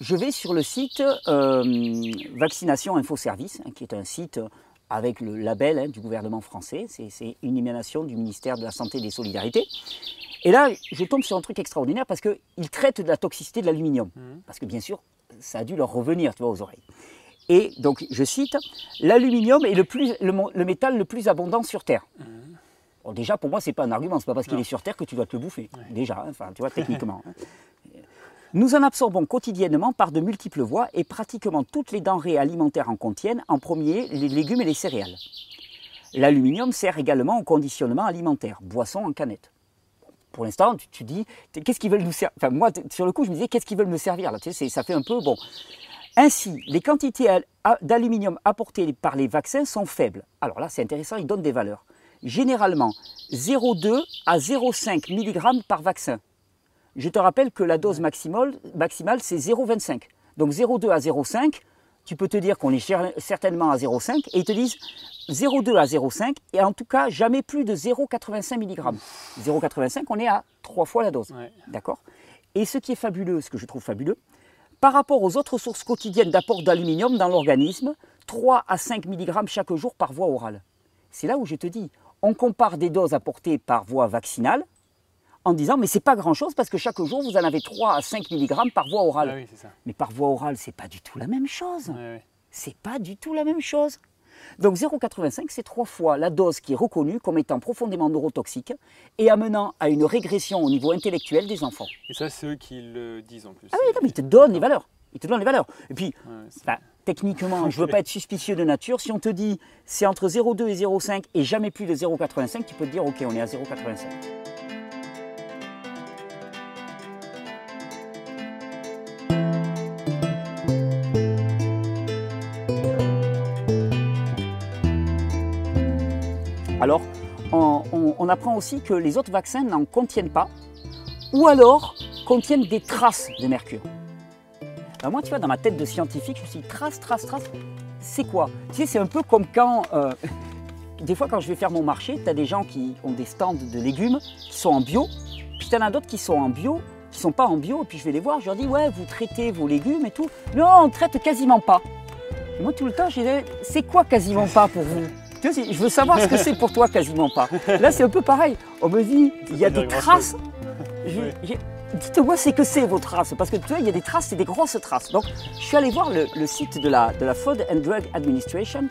je vais sur le site euh, Vaccination Info Service, hein, qui est un site avec le label hein, du gouvernement français. C'est une émanation du ministère de la Santé et des Solidarités. Et là, je tombe sur un truc extraordinaire parce qu'ils traitent de la toxicité de l'aluminium. Mhm. Parce que bien sûr, ça a dû leur revenir, tu vois, aux oreilles. Et donc, je cite, l'aluminium est le, plus, le, mo- le métal le plus abondant sur Terre. Bon, déjà, pour moi, ce n'est pas un argument. Ce n'est pas parce qu'il est sur Terre que tu dois te le bouffer. Déjà, hein, enfin, tu vois, techniquement. Nous en absorbons quotidiennement par de multiples voies et pratiquement toutes les denrées alimentaires en contiennent, en premier les légumes et les céréales. L'aluminium sert également au conditionnement alimentaire, boisson en canette. Pour l'instant, tu, dis, qu'est-ce qu'ils veulent nous servir moi, sur le coup, je me disais, qu'est-ce qu'ils veulent me servir là Tu Ça fait un peu bon. Ainsi, les quantités d'aluminium apportées par les vaccins sont faibles. Alors là, c'est intéressant, ils donnent des valeurs. Généralement, 0,2 à 0,5 mg par vaccin. Je te rappelle que la dose maximale, maximale c'est 0,25. Donc 0,2 à 0,5, tu peux te dire qu'on est certainement à 0,5 et ils te disent 0,2 à 0,5 et en tout cas jamais plus de 0,85 mg. 0,85, on est à trois fois la dose. Ouais. D'accord? Et ce qui est fabuleux, ce que je trouve fabuleux, par rapport aux autres sources quotidiennes d'apport d'aluminium dans l'organisme, 3 à 5 mg chaque jour par voie orale. C'est là où je te dis, on compare des doses apportées par voie vaccinale en disant mais c'est pas grand chose parce que chaque jour vous en avez 3 à 5 mg par voie orale. Ah oui, c'est ça. Mais par voie orale, c'est pas du tout la même chose. C'est pas du tout la même chose. Donc 0,85, c'est trois fois la dose qui est reconnue comme étant profondément neurotoxique et amenant à une régression au niveau intellectuel des enfants. Et ça, c'est eux qui le disent en plus. Ah oui, non, mais il te donne les valeurs. Il te donne les valeurs. Et puis, Ouais, techniquement, je ne veux pas être suspicieux de nature. Si on te dit c'est entre 0,2 et 0,5 et jamais plus de 0,85, tu peux te dire ok, on est à 0,85. Alors, on, apprend aussi que les autres vaccins n'en contiennent pas, ou alors contiennent des traces de mercure. Alors moi, tu vois, dans ma tête de scientifique, je me suis dit, trace, trace, trace, c'est quoi? Tu sais, c'est un peu comme quand, euh, des fois, quand je vais faire mon marché, tu as des gens qui ont des stands de légumes qui sont en bio, puis tu en as d'autres qui sont en bio, qui sont pas en bio, et puis je vais les voir, je leur dis, ouais, vous traitez vos légumes et tout. Non, on traite quasiment pas. Et moi, tout le temps, je disais, c'est quoi quasiment pas pour vous? Je veux savoir ce que c'est pour toi quasiment pas. Là, c'est un peu pareil. On me dit, il y a des traces. Dites-moi c'est que c'est vos traces, parce que tu vois, il y a des traces, c'est des grosses traces. Donc, je suis allé voir le, le site de la, de la Food and Drug Administration